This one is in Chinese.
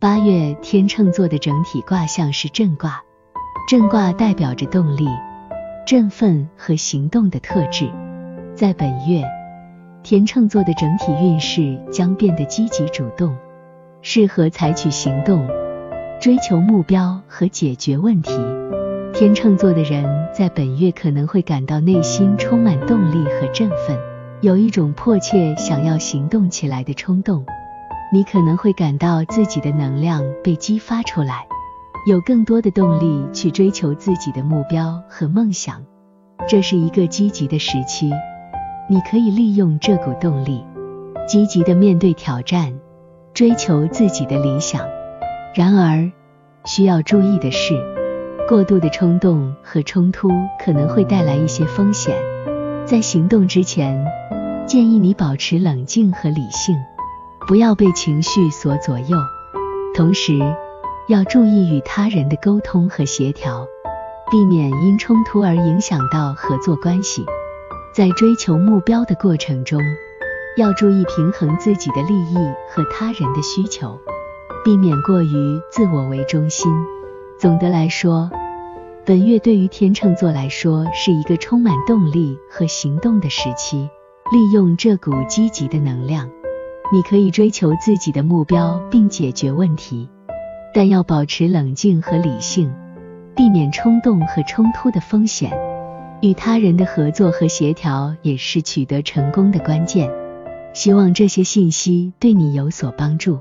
八月天秤座的整体卦象是震卦，震卦代表着动力、振奋和行动的特质。在本月，天秤座的整体运势将变得积极主动，适合采取行动、追求目标和解决问题。天秤座的人在本月可能会感到内心充满动力和振奋，有一种迫切想要行动起来的冲动。你可能会感到自己的能量被激发出来，有更多的动力去追求自己的目标和梦想。这是一个积极的时期，你可以利用这股动力，积极的面对挑战，追求自己的理想。然而，需要注意的是，过度的冲动和冲突可能会带来一些风险。在行动之前，建议你保持冷静和理性。不要被情绪所左右，同时要注意与他人的沟通和协调，避免因冲突而影响到合作关系。在追求目标的过程中，要注意平衡自己的利益和他人的需求，避免过于自我为中心。总的来说，本月对于天秤座来说是一个充满动力和行动的时期，利用这股积极的能量。你可以追求自己的目标并解决问题，但要保持冷静和理性，避免冲动和冲突的风险。与他人的合作和协调也是取得成功的关键。希望这些信息对你有所帮助。